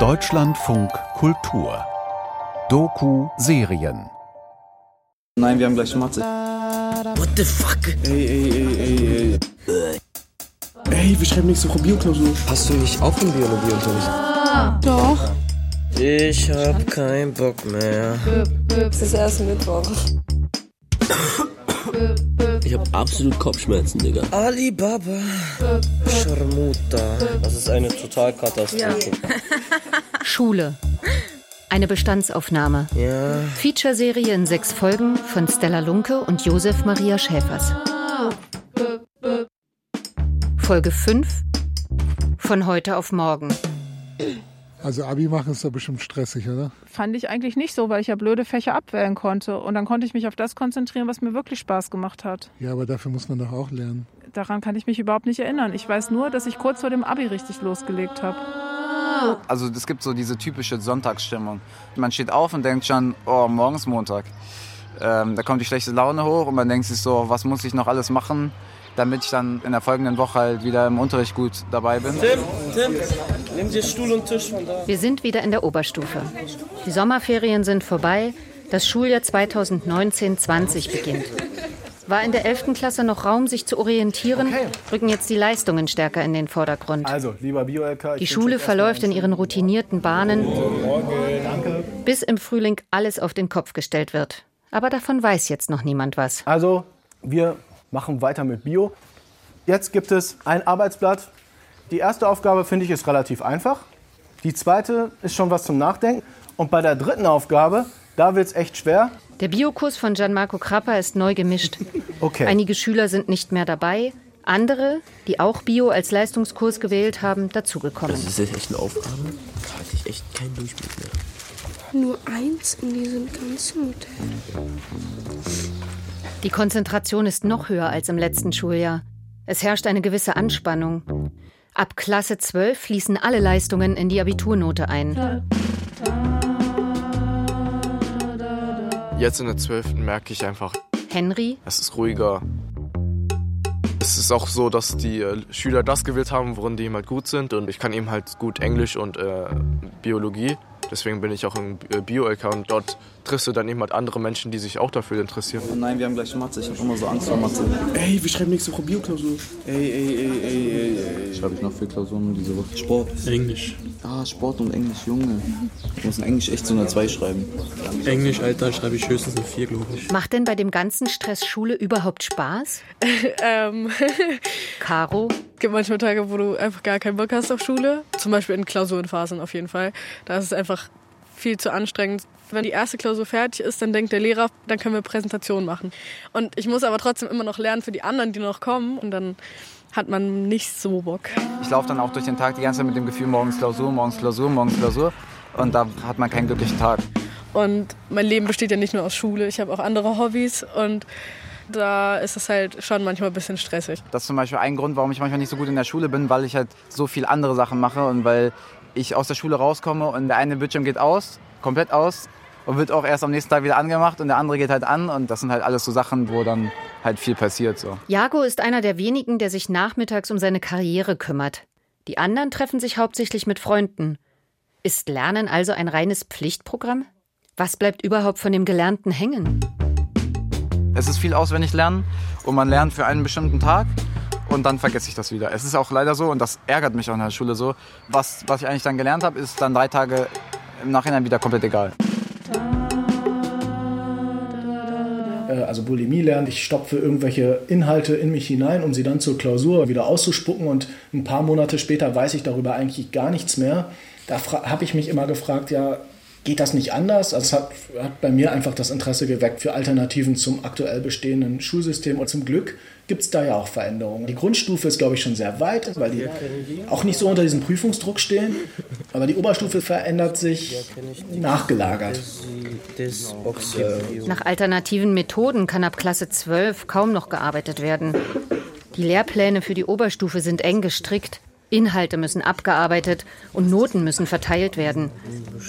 Deutschlandfunk Kultur Doku Serien Nein, wir haben gleich Mathe. What the fuck? Ey, ey, ey, ey, ey. Ey, wir schreiben nächste Woche Bioklausur. Hast du nicht auch im Biologieunterricht? Doch. Ich hab keinen Bock mehr. Es ist erst Mittwoch. Ich hab absolut Kopfschmerzen, Digga. Alibaba. Scharmuta. Das ist eine Totalkatastrophe. Schule. Eine Bestandsaufnahme. Ja. Featureserie in sechs Folgen von Stella Lunke und Josef Maria Schäfers. Folge 5. Von heute auf morgen. Also Abi machen ist doch bestimmt stressig, oder? Fand ich eigentlich nicht so, weil ich ja blöde Fächer abwählen konnte. Und dann konnte ich mich auf das konzentrieren, was mir wirklich Spaß gemacht hat. Ja, aber dafür muss man doch auch lernen. Daran kann ich mich überhaupt nicht erinnern. Ich weiß nur, dass ich kurz vor dem Abi richtig losgelegt habe. Also es gibt so diese typische Sonntagsstimmung. Man steht auf und denkt schon, oh, morgen ist Montag. Ähm, da kommt die schlechte Laune hoch und man denkt sich so, was muss ich noch alles machen, damit ich dann in der folgenden Woche halt wieder im Unterricht gut dabei bin. Tim, Tim, nimm dir Stuhl und Tisch von da. Wir sind wieder in der Oberstufe. Die Sommerferien sind vorbei. Das Schuljahr 2019-20 beginnt. War in der 11. Klasse noch Raum, sich zu orientieren, rücken jetzt die Leistungen stärker in den Vordergrund. Also, lieber Bio-LK. Die Schule verläuft in ihren routinierten Bahnen, bis im Frühling alles auf den Kopf gestellt wird. Aber davon weiß jetzt noch niemand was. Also, wir machen weiter mit Bio. Jetzt gibt es ein Arbeitsblatt. Die erste Aufgabe, finde ich, ist relativ einfach. Die zweite ist schon was zum Nachdenken. Und bei der dritten Aufgabe, da wird es echt schwer. Der Biokurs von Gianmarco Crappa ist neu gemischt. Okay. Einige Schüler sind nicht mehr dabei, andere, die auch Bio als Leistungskurs gewählt haben, dazugekommen. Das ist echt eine Aufgabe. Da hatte ich echt keinen Durchblick mehr. Nur eins in diesem ganzen Modell. Die Konzentration ist noch höher als im letzten Schuljahr. Es herrscht eine gewisse Anspannung. Ab Klasse 12 fließen alle Leistungen in die Abiturnote ein. Jetzt in der 12. merke ich einfach, Henry, es ist ruhiger. Es ist auch so, dass die äh, Schüler das gewählt haben, worin die eben halt gut sind. Und ich kann eben halt gut Englisch und äh, Biologie. Deswegen bin ich auch im äh, Bio-LK und dort triffst du dann eben halt andere Menschen, die sich auch dafür interessieren. Nein, wir haben gleich Mathe. Ich habe immer so Angst vor Mathe. Ey, wir schreiben nächste Woche Bioklausur. Ey, ey, ey, ey, ey, ey. Schreibe ich noch für Klausuren diese Woche? Sport. Englisch. Ah, Sport und Englisch, Junge. Ich muss in Englisch echt so eine 2 schreiben. Englisch, Alter, schreibe ich höchstens eine 4, glaube ich. macht denn bei dem ganzen Stress Schule überhaupt Spaß? Ähm, Caro, es gibt manchmal Tage, wo du einfach gar keinen Bock hast auf Schule. Zum Beispiel in Klausurenphasen auf jeden Fall. Da ist es einfach viel zu anstrengend. Wenn die erste Klausur fertig ist, dann denkt der Lehrer, dann können wir Präsentation machen. Und ich muss aber trotzdem immer noch lernen für die anderen, die noch kommen. Und dann hat man nicht so Bock. Ich laufe dann auch durch den Tag die ganze Zeit mit dem Gefühl, morgens Klausur, morgens Klausur, morgens Klausur. Und da hat man keinen glücklichen Tag. Und mein Leben besteht ja nicht nur aus Schule. Ich habe auch andere Hobbys. Und da ist es halt schon manchmal ein bisschen stressig. Das ist zum Beispiel ein Grund, warum ich manchmal nicht so gut in der Schule bin, weil ich halt so viel andere Sachen mache und weil ich aus der Schule rauskomme und der eine Bildschirm geht aus, komplett aus und wird auch erst am nächsten Tag wieder angemacht und der andere geht halt an und das sind halt alles so Sachen, wo dann halt viel passiert so. Jago ist einer der wenigen, der sich nachmittags um seine Karriere kümmert. Die anderen treffen sich hauptsächlich mit Freunden. Ist Lernen also ein reines Pflichtprogramm? Was bleibt überhaupt von dem Gelernten hängen? Es ist viel auswendig lernen und man lernt für einen bestimmten Tag und dann vergesse ich das wieder. Es ist auch leider so und das ärgert mich auch in der Schule so. Was, was ich eigentlich dann gelernt habe, ist dann drei Tage im Nachhinein wieder komplett egal. Äh, Also Bulimie lernen, ich stopfe irgendwelche Inhalte in mich hinein, um sie dann zur Klausur wieder auszuspucken und ein paar Monate später weiß ich darüber eigentlich gar nichts mehr. Da habe ich mich immer gefragt, ja, geht das nicht anders? Also es hat, hat bei mir einfach das Interesse geweckt für Alternativen zum aktuell bestehenden Schulsystem und zum Glück gibt es da ja auch Veränderungen. Die Grundstufe ist, glaube ich, schon sehr weit, weil die auch nicht so unter diesem Prüfungsdruck stehen, aber die Oberstufe verändert sich nachgelagert. Nach alternativen Methoden kann ab Klasse 12 kaum noch gearbeitet werden. Die Lehrpläne für die Oberstufe sind eng gestrickt. Inhalte müssen abgearbeitet und Noten müssen verteilt werden.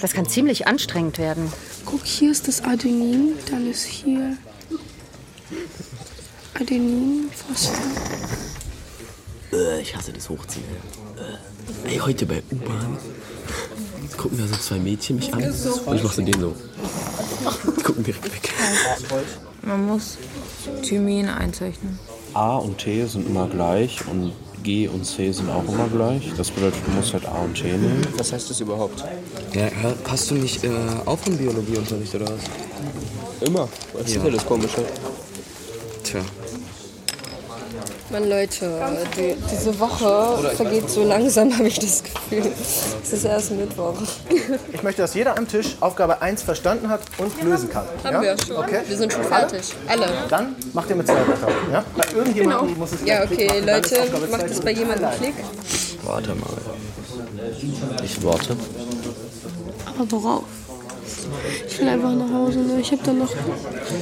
Das kann ziemlich anstrengend werden. Guck, hier ist das Adenin, dann ist hier Adenin, Phosphor. Äh, ich hasse das Hochziehen. Ey, heute bei U-Bahn gucken da so zwei Mädchen mich an und ich mach so den so. Die gucken direkt weg. Man muss Thymin einzeichnen. A und T sind immer gleich und G und C sind auch immer gleich. Das bedeutet, du musst halt A und T nehmen. Was heißt das überhaupt? Ja, hast du nicht äh, auch einen Biologieunterricht oder was? Immer. Das ist ja das Komische. Tja. Mann, Leute, die, diese Woche vergeht so langsam, habe ich das Gefühl. Es ist erst Mittwoch. Ich möchte, dass jeder am Tisch Aufgabe 1 verstanden hat und lösen kann. Haben ja? wir schon. Okay. Wir sind schon fertig. Alle. Dann macht ihr mit zwei weiter. Ja? Bei irgendjemandem Genau. muss es Ja, okay, machen. Leute, macht es bei jemandem. Klick. Warte mal. Ich warte. Aber worauf? Ich will einfach nach Hause, ne? Ich hab dann noch.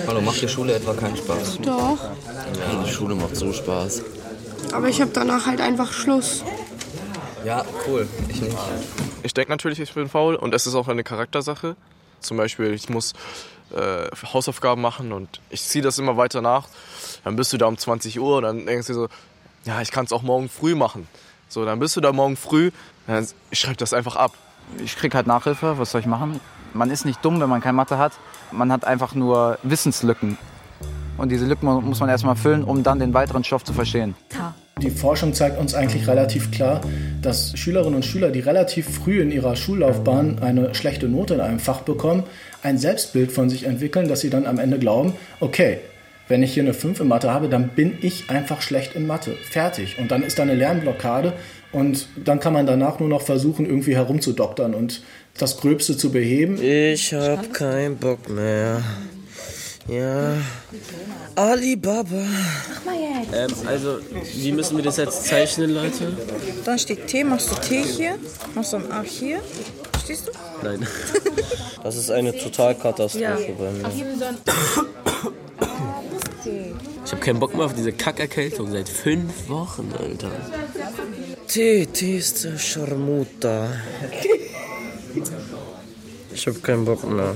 Hallo, macht die Schule etwa keinen Spaß? Doch. Ja, die Schule macht so Spaß. Aber ich hab danach halt einfach Schluss. Ja, cool. Ich nicht. Ich denke natürlich, ich bin faul und es ist auch eine Charaktersache. Zum Beispiel, ich muss äh, Hausaufgaben machen und ich ziehe das immer weiter nach. Dann bist du da um 20 Uhr und dann denkst du so, ja, ich kann es auch morgen früh machen. So, dann bist du da morgen früh, dann, ich schreibe das einfach ab. Ich krieg halt Nachhilfe, was soll ich machen? Man ist nicht dumm, wenn man keine Mathe hat. Man hat einfach nur Wissenslücken. Und diese Lücken muss man erstmal füllen, um dann den weiteren Stoff zu verstehen. Die Forschung zeigt uns eigentlich relativ klar, dass Schülerinnen und Schüler, die relativ früh in ihrer Schullaufbahn eine schlechte Note in einem Fach bekommen, ein Selbstbild von sich entwickeln, dass sie dann am Ende glauben, okay, wenn ich hier eine 5 in Mathe habe, dann bin ich einfach schlecht in Mathe. Fertig. Und dann ist da eine Lernblockade und dann kann man danach nur noch versuchen, irgendwie herumzudoktern und das Gröbste zu beheben. Ich hab keinen Bock mehr. Ja. Alibaba. Mach mal jetzt. Ähm, also, wie müssen wir das jetzt zeichnen, Leute? Dann steht T, machst du T hier, machst du ein A hier. Stehst du? Nein. Das ist eine Totalkatastrophe Ja. bei mir. Ich habe keinen Bock mehr auf diese Kackerkältung seit fünf Wochen, Alter. T, T ist der Scharmuta. Ich hab keinen Bock mehr.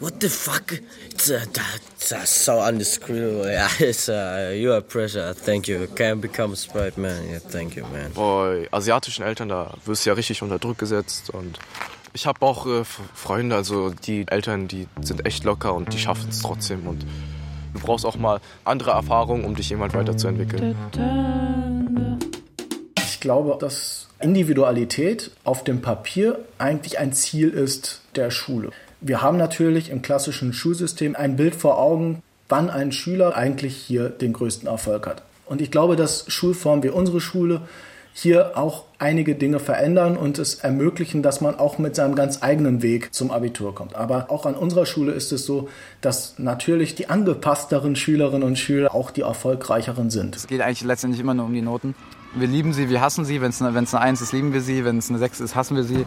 What the fuck? That's so undescribable. Yeah, it's, uh, you are pressure. Thank you. Can become a sprite man. Yeah, thank you, man. Bei asiatischen Eltern, da wirst du ja richtig unter Druck gesetzt. Und ich habe auch äh, Freunde, also die Eltern, die sind echt locker und die schaffen es trotzdem. Und du brauchst auch mal andere Erfahrungen, um dich jemand weiterzuentwickeln. Ich glaube, dass Individualität auf dem Papier eigentlich ein Ziel ist der Schule. Wir haben natürlich im klassischen Schulsystem ein Bild vor Augen, wann ein Schüler eigentlich hier den größten Erfolg hat. Und ich glaube, dass Schulformen wie unsere Schule hier auch einige Dinge verändern und es ermöglichen, dass man auch mit seinem ganz eigenen Weg zum Abitur kommt. Aber auch an unserer Schule ist es so, dass natürlich die angepassteren Schülerinnen und Schüler auch die erfolgreicheren sind. Es geht eigentlich letztendlich immer nur um die Noten. Wir lieben sie, wir hassen sie. Wenn es eine, wenn's eine 1 ist, lieben wir sie. Wenn es eine 6 ist, hassen wir sie.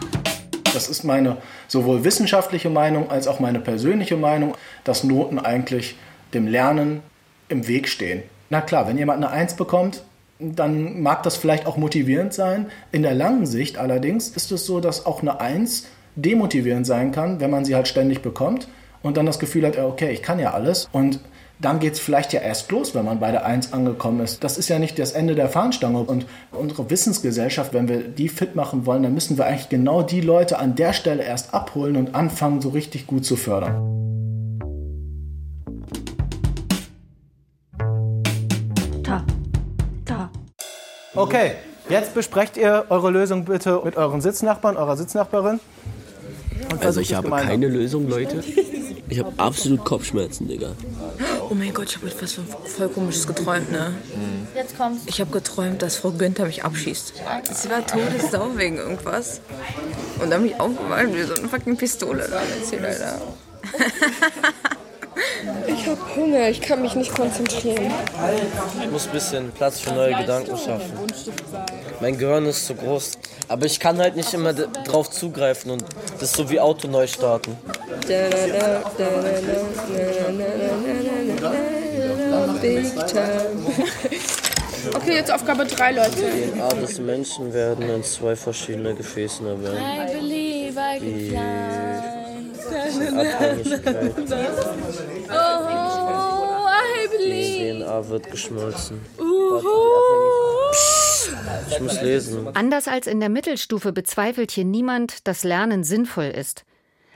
Das ist meine sowohl wissenschaftliche Meinung als auch meine persönliche Meinung, dass Noten eigentlich dem Lernen im Weg stehen. Na klar, wenn jemand eine 1 bekommt, dann mag das vielleicht auch motivierend sein. In der langen Sicht allerdings ist es so, dass auch eine 1 demotivierend sein kann, wenn man sie halt ständig bekommt und dann das Gefühl hat, okay, ich kann ja alles. Und dann geht es vielleicht ja erst los, wenn man bei der 1 angekommen ist. Das ist ja nicht das Ende der Fahnenstange. Und unsere Wissensgesellschaft, wenn wir die fit machen wollen, dann müssen wir eigentlich genau die Leute an der Stelle erst abholen und anfangen, so richtig gut zu fördern. Ta. Ta. Okay, jetzt besprecht ihr eure Lösung bitte mit euren Sitznachbarn, eurer Sitznachbarin. Also ich habe gemeinsam. keine Lösung, Leute. Ich habe absolut Kopfschmerzen, Digga. Oh mein Gott, ich habe etwas voll komisches geträumt, ne? Jetzt kommt's. Ich habe geträumt, dass Frau Günther mich abschießt. Sie war todessau wegen irgendwas. Und dann bin ich aufgewacht wie so eine fucking Pistole Alter. Ich hab Hunger, ich kann mich nicht konzentrieren. Ich muss ein bisschen Platz für neue Gedanken schaffen. Mein Gehirn ist zu groß. Aber ich kann halt nicht immer drauf zugreifen und das ist so wie Auto neu starten. Big time. Okay, jetzt Aufgabe 3, Leute. DNA des Menschen werden in zwei verschiedene Gefäßen erwärmt. I believe I can Die. Abhängigkeit. Oh, I Die believe. DNA wird geschmolzen. Uhu. Ich muss lesen. Anders als in der Mittelstufe bezweifelt hier niemand, dass Lernen sinnvoll ist.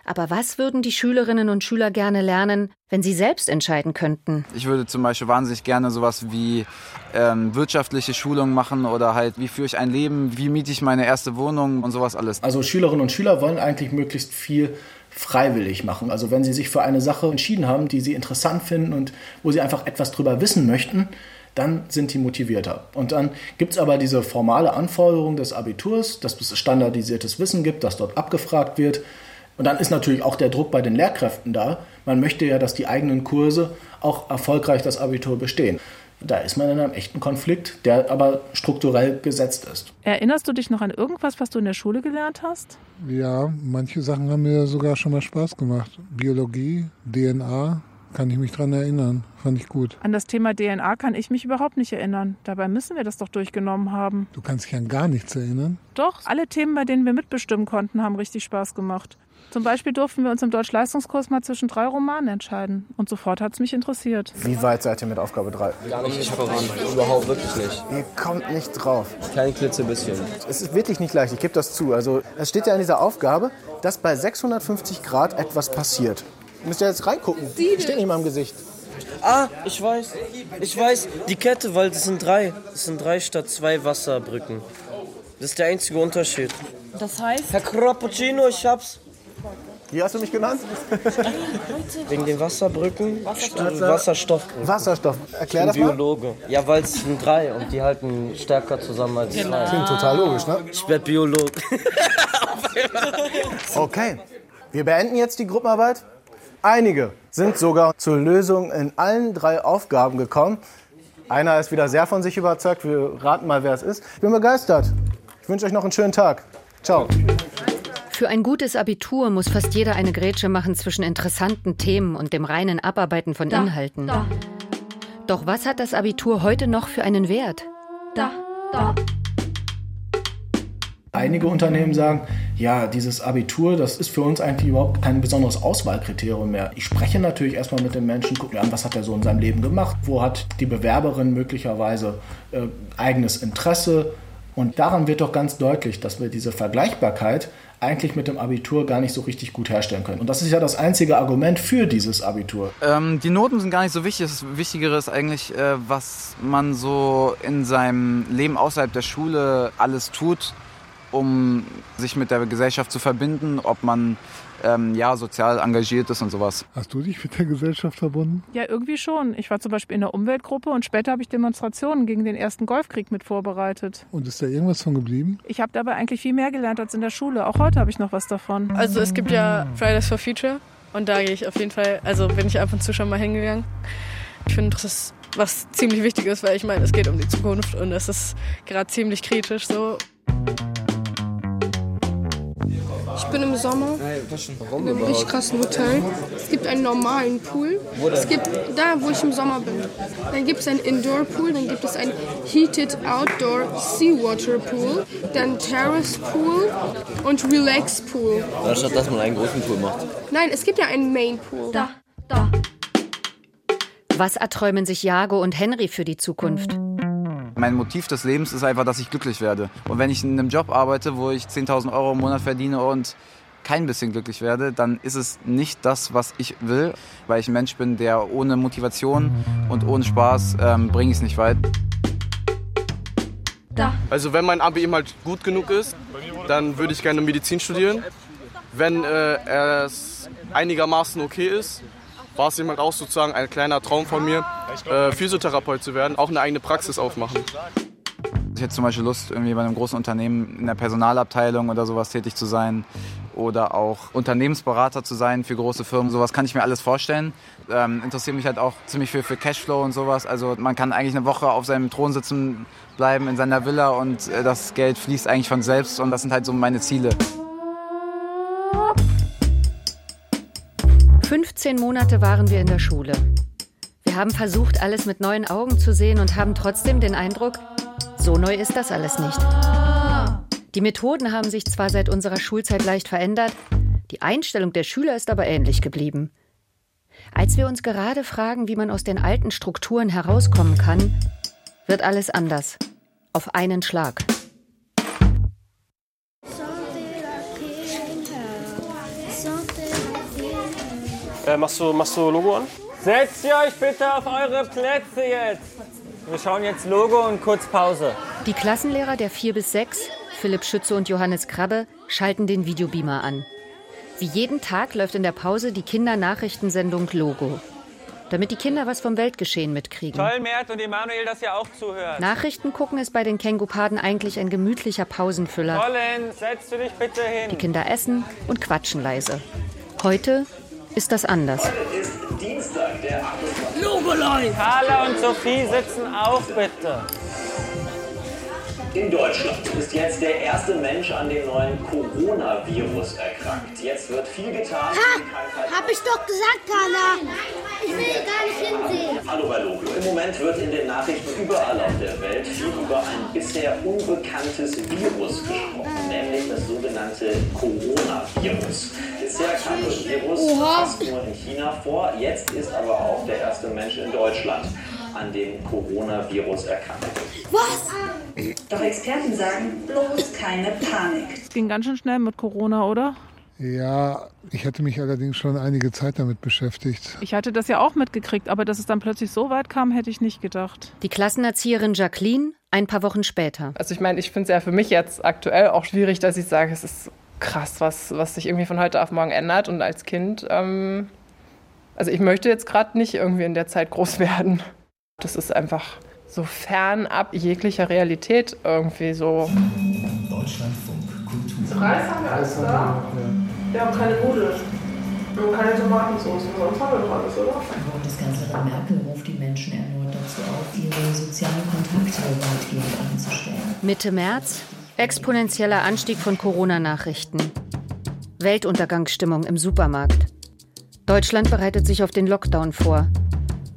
Aber was würden die Schülerinnen und Schüler gerne lernen, wenn sie selbst entscheiden könnten? Ich würde zum Beispiel wahnsinnig gerne sowas wie ähm, wirtschaftliche Schulungen machen oder halt, wie führe ich ein Leben, wie miete ich meine erste Wohnung und sowas alles. Also Schülerinnen und Schüler wollen eigentlich möglichst viel freiwillig machen. Also wenn sie sich für eine Sache entschieden haben, die sie interessant finden und wo sie einfach etwas drüber wissen möchten, dann sind die motivierter. Und dann gibt es aber diese formale Anforderung des Abiturs, dass es standardisiertes Wissen gibt, das dort abgefragt wird. Und dann ist natürlich auch der Druck bei den Lehrkräften da. Man möchte ja, dass die eigenen Kurse auch erfolgreich das Abitur bestehen. Da ist man in einem echten Konflikt, der aber strukturell gesetzt ist. Erinnerst du dich noch an irgendwas, was du in der Schule gelernt hast? Ja, manche Sachen haben mir sogar schon mal Spaß gemacht. Biologie, DNA, kann ich mich dran erinnern. Fand ich gut. An das Thema DNA kann ich mich überhaupt nicht erinnern. Dabei müssen wir das doch durchgenommen haben. Du kannst dich an gar nichts erinnern? Doch, alle Themen, bei denen wir mitbestimmen konnten, haben richtig Spaß gemacht. Zum Beispiel durften wir uns im Deutsch-Leistungskurs mal zwischen drei Romanen entscheiden. Und sofort hat es mich interessiert. Wie weit seid ihr mit Aufgabe 3? Gar nicht voran. Überhaupt wirklich nicht. Ihr kommt nicht drauf. Kein klitzebisschen. Es ist wirklich nicht leicht, ich gebe das zu. Also es steht ja in dieser Aufgabe, dass bei 650 Grad etwas passiert. Ihr müsst ja jetzt reingucken. Steht nicht mal im Gesicht. Ah, ich weiß. Ich weiß. Die Kette, weil das sind drei. Das sind drei statt zwei Wasserbrücken. Das ist der einzige Unterschied. Das heißt? Herr Crappuccino, ich hab's. Wie hast du mich genannt? Wegen den Wasserbrücken. Wasserstoff. Wasserstoffbrücken. Wasserstoff. Erklär ich das bin mal. Biologe. Ja, weil es sind drei und die halten stärker zusammen als Genau. zwei. Klingt total logisch, ne? Ich werd Biologe. Okay, wir beenden jetzt die Gruppenarbeit. Einige sind sogar zur Lösung in allen drei Aufgaben gekommen. Einer ist wieder sehr von sich überzeugt. Wir raten mal, wer es ist. Ich bin begeistert. Ich wünsche euch noch einen schönen Tag. Ciao. Für ein gutes Abitur muss fast jeder eine Grätsche machen zwischen interessanten Themen und dem reinen Abarbeiten von Da, Inhalten. da. Doch was hat das Abitur heute noch für einen Wert? Da, da. Einige Unternehmen sagen, ja, dieses Abitur, das ist für uns eigentlich überhaupt kein besonderes Auswahlkriterium mehr. Ich spreche natürlich erstmal mit dem Menschen, gucke mir an, was hat er so in seinem Leben gemacht, wo hat die Bewerberin möglicherweise äh, eigenes Interesse. Und daran wird doch ganz deutlich, dass wir diese Vergleichbarkeit eigentlich mit dem Abitur gar nicht so richtig gut herstellen können. Und das ist ja das einzige Argument für dieses Abitur. Ähm, die Noten sind gar nicht so wichtig. Das Wichtigere ist eigentlich, äh, was man so in seinem Leben außerhalb der Schule alles tut, um sich mit der Gesellschaft zu verbinden, ob man ähm, ja, sozial engagiert ist und sowas. Hast du dich mit der Gesellschaft verbunden? Ja, irgendwie schon. Ich war zum Beispiel in der Umweltgruppe und später habe ich Demonstrationen gegen den ersten Golfkrieg mit vorbereitet. Und ist da irgendwas von geblieben? Ich habe dabei eigentlich viel mehr gelernt als in der Schule. Auch heute habe ich noch was davon. Also es gibt ja Fridays for Future und da gehe ich auf jeden Fall, also bin ich ab und zu schon mal hingegangen. Ich finde, das ist was ziemlich wichtig ist, weil ich meine, es geht um die Zukunft und es ist gerade ziemlich kritisch so. Ich bin im Sommer in einem richtig krassen Hotel. Es gibt einen normalen Pool. Wo denn? Es gibt da, wo ich im Sommer bin. Dann gibt es einen Indoor Pool, dann gibt es einen Heated Outdoor Seawater Pool, dann Terrace Pool und Relax Pool. Anstatt dass man einen großen Pool macht. Nein, es gibt ja einen Main Pool. Da, da. Was erträumen sich Jago und Henry für die Zukunft? Mein Motiv des Lebens ist einfach, dass ich glücklich werde. Und wenn ich in einem Job arbeite, wo ich 10.000 Euro im Monat verdiene und kein bisschen glücklich werde, dann ist es nicht das, was ich will, weil ich ein Mensch bin, der ohne Motivation und ohne Spaß ähm, bringe ich es nicht weit. Da. Also wenn mein Abi eben halt gut genug ist, dann würde ich gerne Medizin studieren. Wenn äh, es einigermaßen okay ist, war es eben halt auch sozusagen ein kleiner Traum von mir, äh, Physiotherapeut zu werden, auch eine eigene Praxis aufmachen. Ich hätte zum Beispiel Lust, irgendwie bei einem großen Unternehmen in der Personalabteilung oder sowas tätig zu sein oder auch Unternehmensberater zu sein für große Firmen. Sowas kann ich mir alles vorstellen. Ähm, interessiert mich halt auch ziemlich viel für Cashflow und sowas. Also man kann eigentlich eine Woche auf seinem Thron sitzen bleiben in seiner Villa und äh, das Geld fließt eigentlich von selbst und das sind halt so meine Ziele. 15 Monate waren wir in der Schule. Wir haben versucht, alles mit neuen Augen zu sehen und haben trotzdem den Eindruck, so neu ist das alles nicht. Die Methoden haben sich zwar seit unserer Schulzeit leicht verändert, die Einstellung der Schüler ist aber ähnlich geblieben. Als wir uns gerade fragen, wie man aus den alten Strukturen herauskommen kann, wird alles anders. auf einen Schlag. Äh, machst, du, machst du Logo an? Setzt ihr euch bitte auf eure Plätze jetzt. Wir schauen jetzt Logo und kurz Pause. Die Klassenlehrer der 4 bis 6, Philipp Schütze und Johannes Krabbe, schalten den Videobeamer an. Wie jeden Tag läuft in der Pause die Kindernachrichtensendung Logo. Damit die Kinder was vom Weltgeschehen mitkriegen. Toll, Mert und Emanuel, dass ihr auch zuhört. Nachrichten gucken ist bei den Kängupaden eigentlich ein gemütlicher Pausenfüller. Colin, setzt du dich bitte hin. Die Kinder essen und quatschen leise. Heute ist das anders. Dienstag, der Logolei! Carla und Sophie sitzen auf, bitte. In Deutschland ist jetzt der erste Mensch an dem neuen Coronavirus erkrankt. Jetzt wird viel getan. Ha, hab ich doch gesagt, Carla. Ich will gar nicht hinsehen. Hallo bei Logo. Im Moment wird in den Nachrichten überall auf der Welt viel über ein bisher unbekanntes Virus gesprochen, nämlich das sogenannte Coronavirus. Bisher kam das Virus fast nur in China vor, jetzt ist aber auch der erste Mensch in Deutschland an dem Coronavirus erkrankt. Was? Doch Experten sagen, bloß keine Panik. Es ging ganz schön schnell mit Corona, oder? Ja, ich hatte mich allerdings schon einige Zeit damit beschäftigt. Ich hatte das ja auch mitgekriegt, aber dass es dann plötzlich so weit kam, hätte ich nicht gedacht. Die Klassenerzieherin Jacqueline ein paar Wochen später. Also ich meine, ich finde es ja für mich jetzt aktuell auch schwierig, dass ich sage, es ist krass, was, was sich irgendwie von heute auf morgen ändert. Und als Kind, ähm, also ich möchte jetzt gerade nicht irgendwie in der Zeit groß werden. Das ist einfach so fernab jeglicher Realität irgendwie so. Deutschlandfunk Kultur. Reis haben wir alles da. Wir haben keine Nudeln. Wir haben keine Tomatensauce. Sonst haben wir doch alles, oder? Bundeskanzlerin Merkel ruft die Menschen erneut dazu auf, ihre sozialen Kontakte weitgehend einzustellen. Mitte März exponentieller Anstieg von Corona-Nachrichten. Weltuntergangsstimmung im Supermarkt. Deutschland bereitet sich auf den Lockdown vor.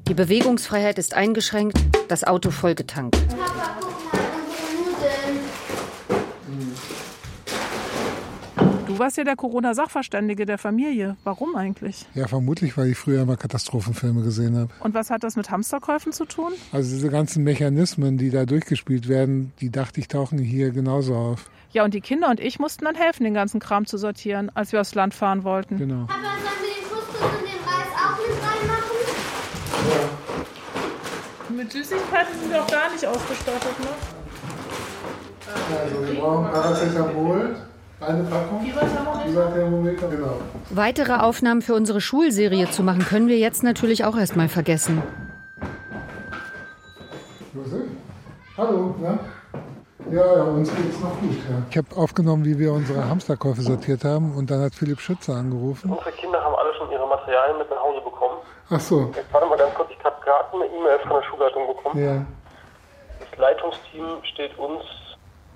Die Bewegungsfreiheit ist eingeschränkt, das Auto vollgetankt. Du warst ja der Corona-Sachverständige der Familie. Warum eigentlich? Ja, vermutlich, weil ich früher mal Katastrophenfilme gesehen habe. Und was hat das mit Hamsterkäufen zu tun? Also diese ganzen Mechanismen, die da durchgespielt werden, die dachte ich, tauchen hier genauso auf. Ja, und die Kinder und ich mussten dann helfen, den ganzen Kram zu sortieren, als wir aufs Land fahren wollten. Genau. Aber sollen wir den Couscous und den Reis auch mit reinmachen? Mit Süßigkeiten sind wir auch gar nicht ausgestattet, ne? Also wir brauchen Paracetamol, eine Packung. Fieberthermometer, genau. Weitere Aufnahmen für unsere Schulserie zu machen, können wir jetzt natürlich auch erstmal vergessen. Josef? Hallo, na? Ja, ja, uns geht's noch gut. Ja. Ich habe aufgenommen, wie wir unsere Hamsterkäufe sortiert haben und dann hat Philipp Schütze angerufen. Unsere Kinder haben alle schon ihre Materialien mit nach Hause bekommen. Ach so, Jetzt warte mal ganz kurz, ich habe gerade eine E-Mail von der Schulleitung bekommen. ja. Das Leitungsteam steht uns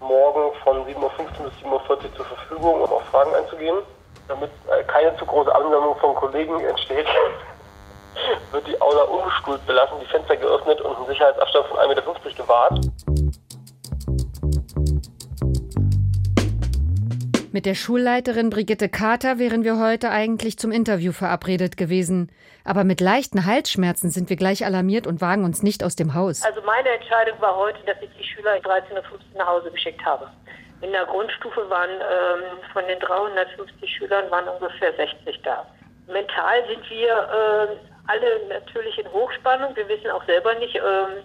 morgen von 7.15 Uhr bis 7.40 Uhr zur Verfügung, um auf Fragen einzugehen. Damit äh, keine zu große Anwendung von Kollegen entsteht, wird die Aula unbestuhlt belassen, die Fenster geöffnet und ein Sicherheitsabstand von 1,50 Meter gewahrt. Mit der Schulleiterin Brigitte Kater wären wir heute eigentlich zum Interview verabredet gewesen. Aber mit leichten Halsschmerzen sind wir gleich alarmiert und wagen uns nicht aus dem Haus. Also meine Entscheidung war heute, dass ich Schüler 13.15 Uhr nach Hause geschickt habe. In der Grundstufe waren ähm, von den 350 Schülern waren ungefähr 60 da. Mental sind wir äh, alle natürlich in Hochspannung. Wir wissen auch selber nicht, ähm,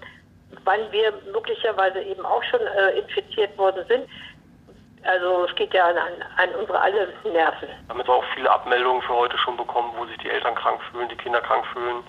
wann wir möglicherweise eben auch schon äh, infiziert worden sind. Also es geht ja an, an unsere alle Nerven. Damit wir auch viele Abmeldungen für heute schon bekommen, wo sich die Eltern krank fühlen, die Kinder krank fühlen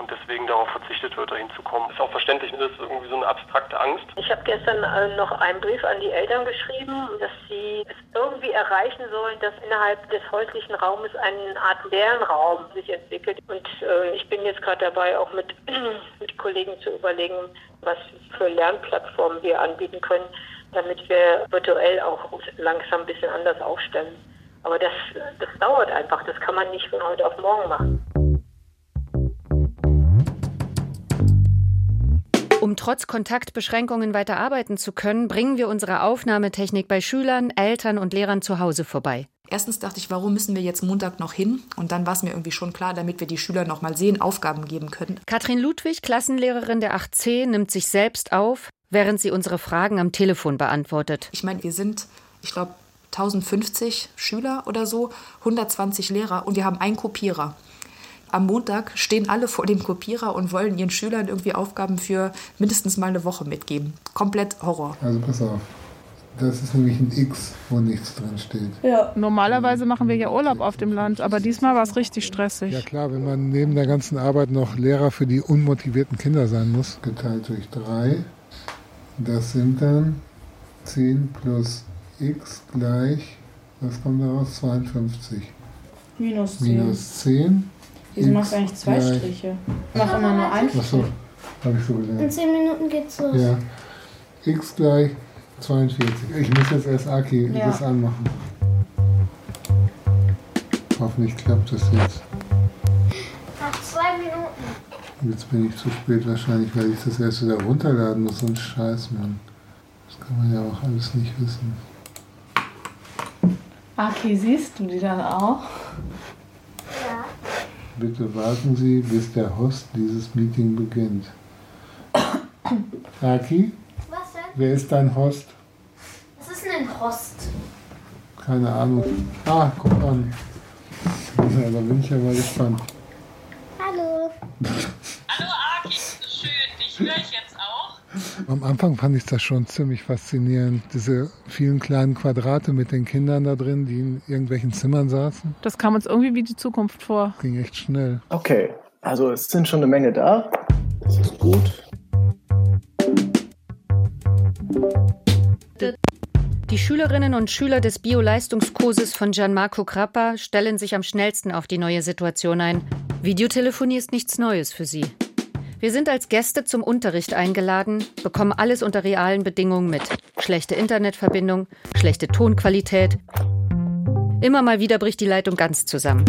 und deswegen darauf verzichtet wird, dahin zu kommen. Ist auch verständlich, das ist irgendwie so eine abstrakte Angst. Ich habe gestern äh, noch einen Brief an die Eltern geschrieben, dass sie es irgendwie erreichen sollen, dass innerhalb des häuslichen Raumes eine Art Lernraum sich entwickelt. Und äh, ich bin jetzt gerade dabei, auch mit, mit Kollegen zu überlegen, was für Lernplattformen wir anbieten können, damit wir virtuell auch langsam ein bisschen anders aufstellen. Aber das, das dauert einfach, das kann man nicht von heute auf morgen machen. Um trotz Kontaktbeschränkungen weiter arbeiten zu können, bringen wir unsere Aufnahmetechnik bei Schülern, Eltern und Lehrern zu Hause vorbei. Erstens dachte ich, warum müssen wir jetzt Montag noch hin? Und dann war es mir irgendwie schon klar, damit wir die Schüler noch mal sehen, Aufgaben geben können. Katrin Ludwig, Klassenlehrerin der 8c, nimmt sich selbst auf, während sie unsere Fragen am Telefon beantwortet. Ich meine, wir sind, ich glaube, 1050 Schüler oder so, 120 Lehrer und wir haben einen Kopierer. Am Montag stehen alle vor dem Kopierer und wollen ihren Schülern irgendwie Aufgaben für mindestens mal eine Woche mitgeben. Komplett Horror. Also pass auf. Das ist nämlich ein X, wo nichts drin steht. Ja. Normalerweise machen wir ja Urlaub auf dem Land, aber diesmal war es richtig stressig. Ja klar, wenn man neben der ganzen Arbeit noch Lehrer für die unmotivierten Kinder sein muss, geteilt durch drei, das sind dann 10 plus x gleich, was kommt daraus? 52. Minus 10. Minus 10. Wieso x machst du eigentlich zwei gleich- Striche? Mach immer nur einen Achso, Strich. habe ich so In gelernt. 10 Minuten geht's los. Ja. x gleich 42. Ich muss jetzt erst Aki Ja. das anmachen. Hoffentlich klappt das jetzt. Nach zwei Minuten. Jetzt bin ich zu spät wahrscheinlich, weil ich das erst wieder runterladen muss. So ein Scheiß, Mann. Das kann man ja auch alles nicht wissen. Okay, siehst du die dann auch? Bitte warten Sie, bis der Host dieses Meeting beginnt. Aki, Was denn? wer ist dein Host? Was ist denn ein Host? Keine Ahnung. Ah, guck an. Da bin ich ja mal gespannt. Hallo. Am Anfang fand ich das schon ziemlich faszinierend. Diese vielen kleinen Quadrate mit den Kindern da drin, die in irgendwelchen Zimmern saßen. Das kam uns irgendwie wie die Zukunft vor. Ging echt schnell. Okay, also es sind schon eine Menge da. Das ist gut. Die Schülerinnen und Schüler des Bio-Leistungskurses von Gianmarco Crappa stellen sich am schnellsten auf die neue Situation ein. Videotelefonie ist nichts Neues für sie. Wir sind als Gäste zum Unterricht eingeladen, bekommen alles unter realen Bedingungen mit. Schlechte Internetverbindung, schlechte Tonqualität. Immer mal wieder bricht die Leitung ganz zusammen.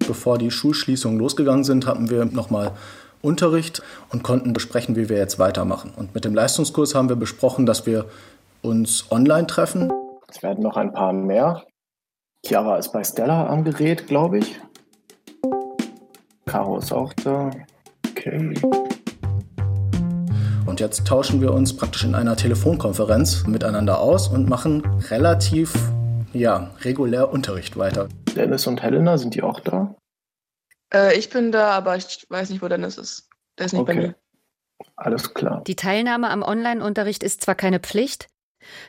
Bevor die Schulschließungen losgegangen sind, hatten wir nochmal Unterricht und konnten besprechen, wie wir jetzt weitermachen. Und mit dem Leistungskurs haben wir besprochen, dass wir uns online treffen. Es werden noch ein paar mehr. Chiara ist bei Stella am Gerät, glaube ich. Caro ist auch da. Okay. Und jetzt tauschen wir uns praktisch in einer Telefonkonferenz miteinander aus und machen relativ, ja, regulär Unterricht weiter. Dennis und Helena, sind die auch da? Äh, ich bin da, aber ich weiß nicht, wo Dennis ist. Der ist nicht bei Okay. mir. Alles klar. Die Teilnahme am Online-Unterricht ist zwar keine Pflicht,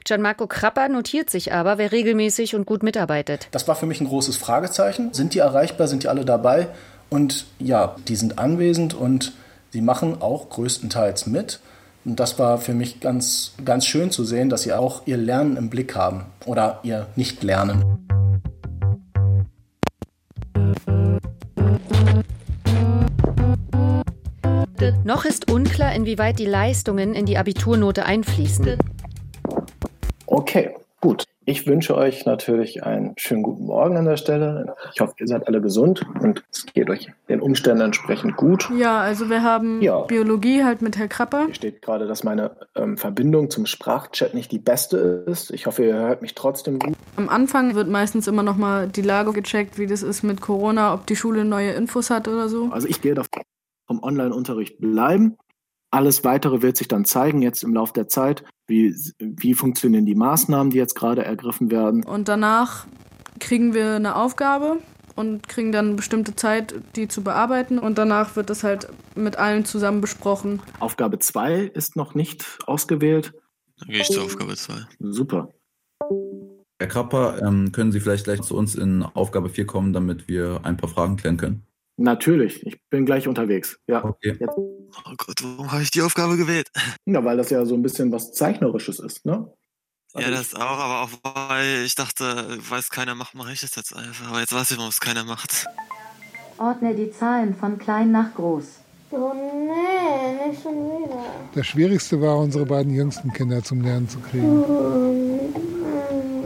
Gianmarco Crappa notiert sich aber, wer regelmäßig und gut mitarbeitet. Das war für mich ein großes Fragezeichen. Sind die erreichbar? Sind die alle dabei? Und ja, die sind anwesend und sie machen auch größtenteils mit. Und das war für mich ganz, ganz schön zu sehen, dass sie auch ihr Lernen im Blick haben oder ihr Nicht-Lernen. Noch ist unklar, inwieweit die Leistungen in die Abiturnote einfließen. Okay, gut. Ich wünsche euch natürlich einen schönen guten Morgen an der Stelle. Ich hoffe, ihr seid alle gesund und es geht euch den Umständen entsprechend gut. Ja, also wir haben Ja. Biologie halt mit Herr Krapper. Hier steht gerade, dass meine ähm, Verbindung zum Sprachchat nicht die beste ist. Ich hoffe, ihr hört mich trotzdem gut. Am Anfang wird meistens immer noch mal die Lage gecheckt, wie das ist mit Corona, ob die Schule neue Infos hat oder so. Also ich gehe davon vom Online-Unterricht bleiben. Alles Weitere wird sich dann zeigen jetzt im Laufe der Zeit. Wie, wie funktionieren die Maßnahmen, die jetzt gerade ergriffen werden? Und danach kriegen wir eine Aufgabe und kriegen dann eine bestimmte Zeit, die zu bearbeiten. Und danach wird das halt mit allen zusammen besprochen. Aufgabe 2 ist noch nicht ausgewählt. Dann gehe ich zur Aufgabe 2. Super. Herr Krapper, ähm, können Sie vielleicht gleich zu uns in Aufgabe 4 kommen, damit wir ein paar Fragen klären können? Natürlich, ich bin gleich unterwegs. Ja. Okay. Jetzt. Oh Gott, warum habe ich die Aufgabe gewählt? Ja, weil das ja so ein bisschen was Zeichnerisches ist, ne? Ja, das auch, aber auch weil ich dachte, weiß keiner macht, mache ich das jetzt einfach. Aber jetzt weiß ich, warum es keiner macht. Ordne die Zahlen von klein nach groß. Oh nee, nicht schon wieder. Das Schwierigste war, unsere beiden jüngsten Kinder zum Lernen zu kriegen.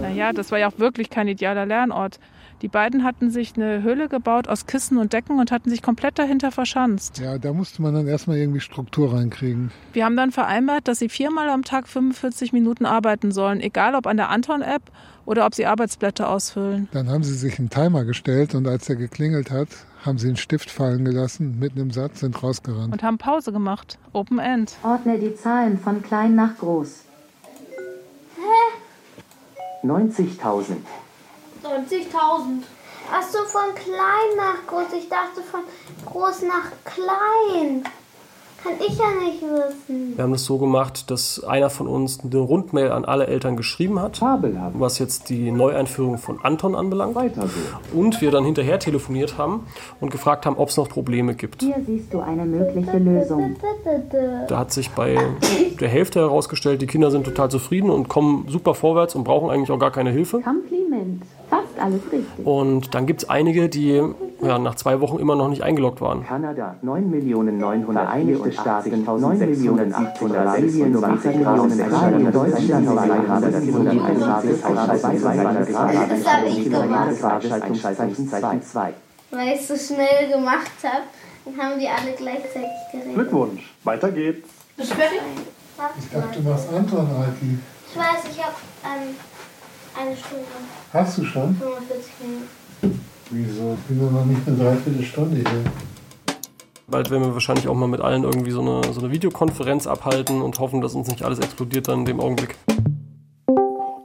Naja, das war ja auch wirklich kein idealer Lernort. Die beiden hatten sich eine Höhle gebaut aus Kissen und Decken und hatten sich komplett dahinter verschanzt. Ja, da musste man dann erstmal irgendwie Struktur reinkriegen. Wir haben dann vereinbart, dass sie viermal am Tag 45 Minuten arbeiten sollen, egal ob an der Anton-App oder ob sie Arbeitsblätter ausfüllen. Dann haben sie sich einen Timer gestellt und als er geklingelt hat, haben sie einen Stift fallen gelassen, mitten im Satz, sind rausgerannt. Und haben Pause gemacht. Open End. Ordne die Zahlen von klein nach groß. Hä? 90.000. 90.000. Ach so, von klein nach groß. Ich dachte von groß nach klein. Kann ich ja nicht wissen. Wir haben das so gemacht, dass einer von uns eine Rundmail an alle Eltern geschrieben hat, was jetzt die Neueinführung von Anton anbelangt. Und wir dann hinterher telefoniert haben und gefragt haben, ob es noch Probleme gibt. Hier siehst du eine mögliche Lösung. Da hat sich bei der Hälfte herausgestellt, die Kinder sind total zufrieden und kommen super vorwärts und brauchen eigentlich auch gar keine Hilfe. Kompliment. Alles richtig. Und dann gibt es einige, die ja, nach zwei Wochen immer noch nicht eingeloggt waren. Kanada 9 Millionen 900 Vereinigte Staaten 9 Millionen 800 Belgien 20 Millionen Australien Deutschland 200 Das habe ich gemacht. Einschaltungszeichen 2. Weil ich es so schnell gemacht habe, dann haben die alle gleichzeitig geredet. Glückwunsch, weiter geht's. Bist du fertig? Ich dachte, du machst Anton, Alki. Ich weiß, ich habe ähm, eine Stunde. Hast du schon? 45 Minuten. Wieso? Ich bin doch noch nicht eine Dreiviertelstunde hier. Bald werden wir wahrscheinlich auch mal mit allen irgendwie so eine, so eine Videokonferenz abhalten und hoffen, dass uns nicht alles explodiert dann in dem Augenblick.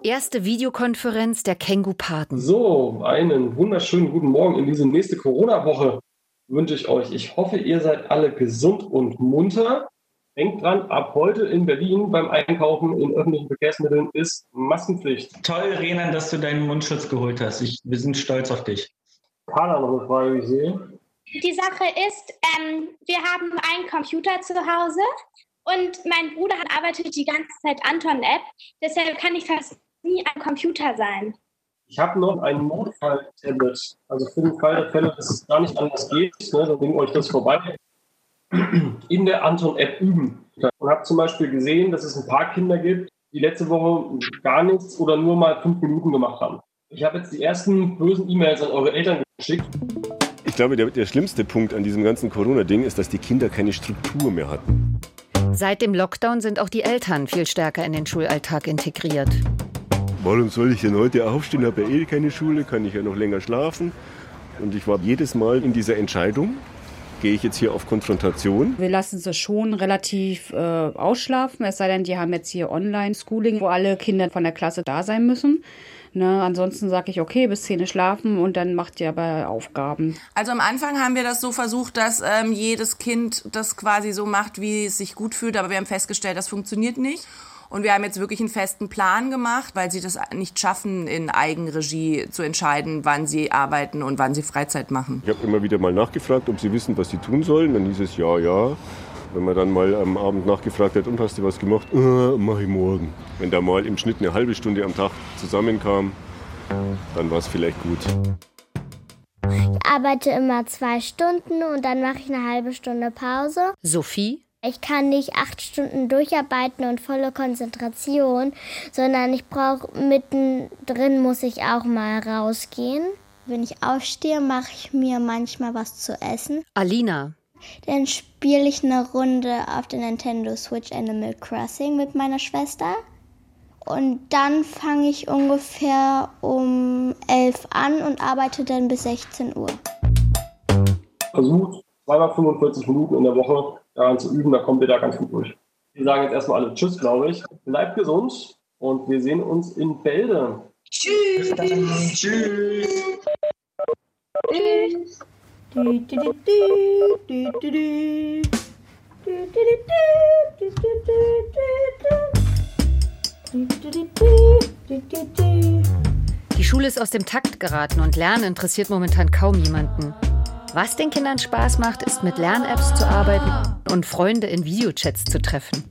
Erste Videokonferenz der Känguru-Paten. So, einen wunderschönen guten Morgen in diese nächste Corona-Woche wünsche ich euch. Ich hoffe, ihr seid alle gesund und munter. Denkt dran, ab heute in Berlin beim Einkaufen in öffentlichen Verkehrsmitteln ist Maskenpflicht. Toll, Renan, dass du deinen Mundschutz geholt hast. Ich, wir sind stolz auf dich. Carla, noch eine Frage, wie ich sehe. Die Sache ist, ähm, wir haben einen Computer zu Hause und mein Bruder hat arbeitet die ganze Zeit Anton-App. Deshalb kann ich fast nie am Computer sein. Ich habe noch ein Notfall-Tablet. Also für den Fall der Fälle, dass es gar nicht anders geht, ne, dann bringen euch das vorbei. In der Anton-App üben. Und habe zum Beispiel gesehen, dass es ein paar Kinder gibt, die letzte Woche gar nichts oder nur mal fünf Minuten gemacht haben. Ich habe jetzt die ersten bösen E-Mails an eure Eltern geschickt. Ich glaube, der, der schlimmste Punkt an diesem ganzen Corona-Ding ist, dass die Kinder keine Struktur mehr hatten. Seit dem Lockdown sind auch die Eltern viel stärker in den Schulalltag integriert. Warum soll ich denn heute aufstehen? Habe ja eh keine Schule, kann ich ja noch länger schlafen. Und ich war jedes Mal in dieser Entscheidung, gehe ich jetzt hier auf Konfrontation. Wir lassen sie schon relativ äh, ausschlafen, es sei denn, die haben jetzt hier Online-Schooling, wo alle Kinder von der Klasse da sein müssen. Ne, ansonsten sage ich, okay, bis 10 schlafen und dann macht ihr aber Aufgaben. Also am Anfang haben wir das so versucht, dass ähm, jedes Kind das quasi so macht, wie es sich gut fühlt, aber wir haben festgestellt, das funktioniert nicht. Und wir haben jetzt wirklich einen festen Plan gemacht, weil sie das nicht schaffen, in Eigenregie zu entscheiden, wann sie arbeiten und wann sie Freizeit machen. Ich habe immer wieder mal nachgefragt, ob sie wissen, was sie tun sollen. Dann hieß es ja, ja. Wenn man dann mal am Abend nachgefragt hat, und hast du was gemacht? Äh, mach ich morgen. Wenn da mal im Schnitt eine halbe Stunde am Tag zusammenkam, dann war es vielleicht gut. Ich arbeite immer zwei Stunden und dann mache ich eine halbe Stunde Pause. Sophie? Ich kann nicht acht Stunden durcharbeiten und volle Konzentration, sondern ich brauche mittendrin muss ich auch mal rausgehen. Wenn ich aufstehe, mache ich mir manchmal was zu essen. Alina. Dann spiele ich eine Runde auf der Nintendo Switch Animal Crossing mit meiner Schwester. Und dann fange ich ungefähr um 11 an und arbeite dann bis 16 Uhr. Versucht zweimal 45 Minuten in der Woche daran zu üben, da kommt ihr da ganz gut durch. Wir sagen jetzt erstmal alle Tschüss, glaube ich. Bleibt gesund und wir sehen uns in Bälde. Tschüss. Tschüss. Tschüss. Die Schule ist aus dem Takt geraten und Lernen interessiert momentan kaum jemanden. Was den Kindern Spaß macht, ist mit Lern-Apps zu arbeiten und Freunde in Videochats zu treffen.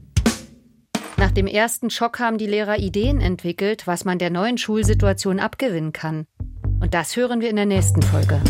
Nach dem ersten Schock haben die Lehrer Ideen entwickelt, was man der neuen Schulsituation abgewinnen kann. Und das hören wir in der nächsten Folge.